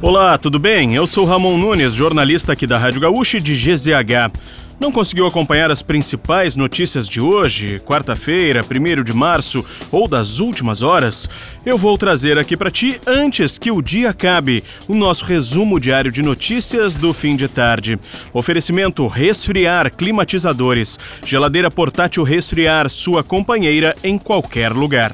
Olá, tudo bem? Eu sou Ramon Nunes, jornalista aqui da Rádio Gaúcha de GZH. Não conseguiu acompanhar as principais notícias de hoje, quarta-feira, 1 de março ou das últimas horas? Eu vou trazer aqui para ti antes que o dia acabe o nosso resumo diário de notícias do fim de tarde. Oferecimento Resfriar Climatizadores. Geladeira portátil Resfriar, sua companheira em qualquer lugar.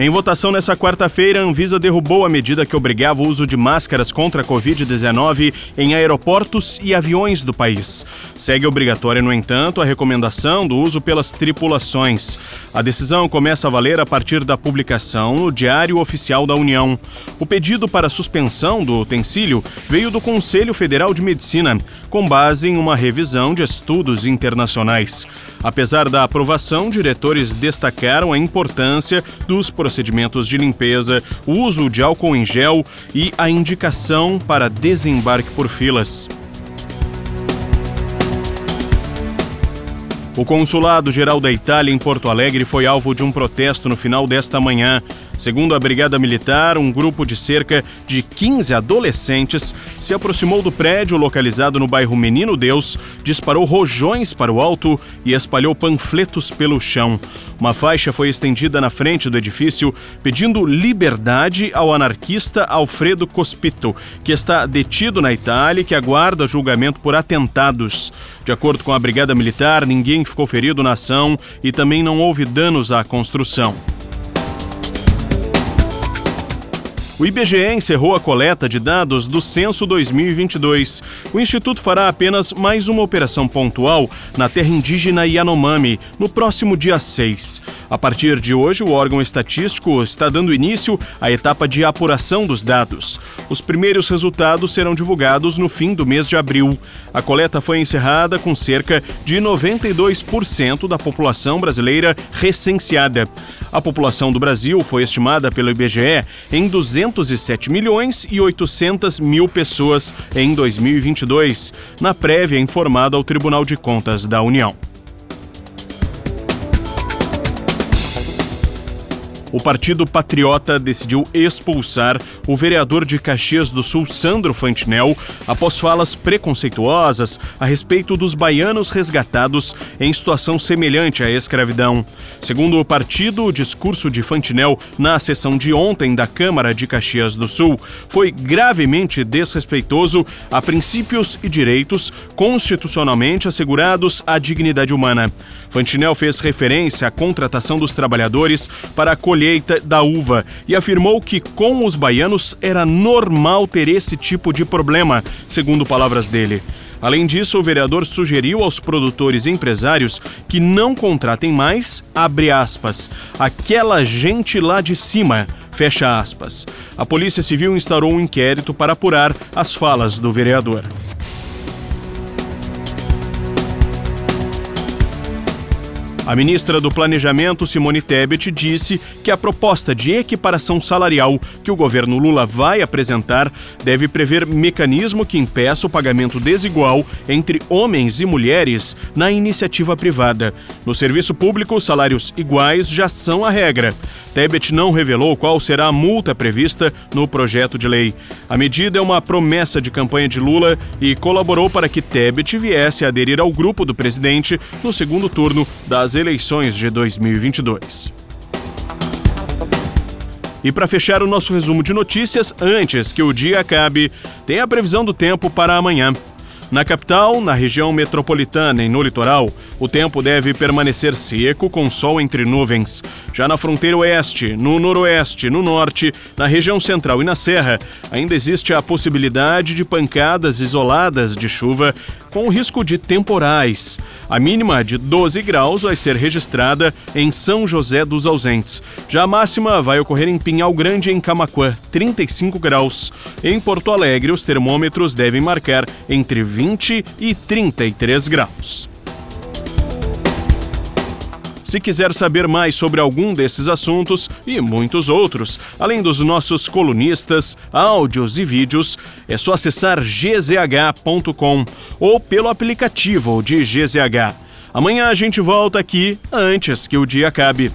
Em votação nessa quarta-feira, a Anvisa derrubou a medida que obrigava o uso de máscaras contra a Covid-19 em aeroportos e aviões do país. Segue obrigatória, no entanto, a recomendação do uso pelas tripulações. A decisão começa a valer a partir da publicação no Diário Oficial da União. O pedido para suspensão do utensílio veio do Conselho Federal de Medicina, com base em uma revisão de estudos internacionais. Apesar da aprovação, diretores destacaram a importância dos procedimentos de limpeza, o uso de álcool em gel e a indicação para desembarque por filas. O Consulado Geral da Itália em Porto Alegre foi alvo de um protesto no final desta manhã. Segundo a Brigada Militar, um grupo de cerca de 15 adolescentes se aproximou do prédio localizado no bairro Menino Deus, disparou rojões para o alto e espalhou panfletos pelo chão. Uma faixa foi estendida na frente do edifício pedindo liberdade ao anarquista Alfredo Cospito, que está detido na Itália e que aguarda julgamento por atentados. De acordo com a Brigada Militar, ninguém ficou ferido na ação e também não houve danos à construção. O IBGE encerrou a coleta de dados do Censo 2022. O Instituto fará apenas mais uma operação pontual na terra indígena Yanomami, no próximo dia 6. A partir de hoje, o órgão estatístico está dando início à etapa de apuração dos dados. Os primeiros resultados serão divulgados no fim do mês de abril. A coleta foi encerrada com cerca de 92% da população brasileira recenseada. A população do Brasil foi estimada pelo IBGE em 207 milhões e 800 mil pessoas em 2022, na prévia informada ao Tribunal de Contas da União. O Partido Patriota decidiu expulsar o vereador de Caxias do Sul, Sandro Fantinel, após falas preconceituosas a respeito dos baianos resgatados em situação semelhante à escravidão. Segundo o partido, o discurso de Fantinel na sessão de ontem da Câmara de Caxias do Sul foi gravemente desrespeitoso a princípios e direitos constitucionalmente assegurados à dignidade humana. Fantinel fez referência à contratação dos trabalhadores para a colheita da uva e afirmou que com os baianos era normal ter esse tipo de problema, segundo palavras dele. Além disso, o vereador sugeriu aos produtores e empresários que não contratem mais, abre aspas, aquela gente lá de cima, fecha aspas. A Polícia Civil instaurou um inquérito para apurar as falas do vereador. A ministra do Planejamento, Simone Tebet, disse que a proposta de equiparação salarial que o governo Lula vai apresentar deve prever mecanismo que impeça o pagamento desigual entre homens e mulheres na iniciativa privada. No serviço público, salários iguais já são a regra. Tebet não revelou qual será a multa prevista no projeto de lei. A medida é uma promessa de campanha de Lula e colaborou para que Tebet viesse a aderir ao grupo do presidente no segundo turno das eleições de 2022. E para fechar o nosso resumo de notícias, antes que o dia acabe, tem a previsão do tempo para amanhã. Na capital, na região metropolitana e no litoral, o tempo deve permanecer seco, com sol entre nuvens. Já na fronteira oeste, no noroeste, no norte, na região central e na serra, ainda existe a possibilidade de pancadas isoladas de chuva com risco de temporais. A mínima de 12 graus vai ser registrada em São José dos Ausentes. Já a máxima vai ocorrer em Pinhal Grande, em Camaquã, 35 graus. Em Porto Alegre, os termômetros devem marcar entre 20 e 33 graus. Se quiser saber mais sobre algum desses assuntos e muitos outros, além dos nossos colunistas, áudios e vídeos, é só acessar gzh.com ou pelo aplicativo de GZH. Amanhã a gente volta aqui antes que o dia acabe.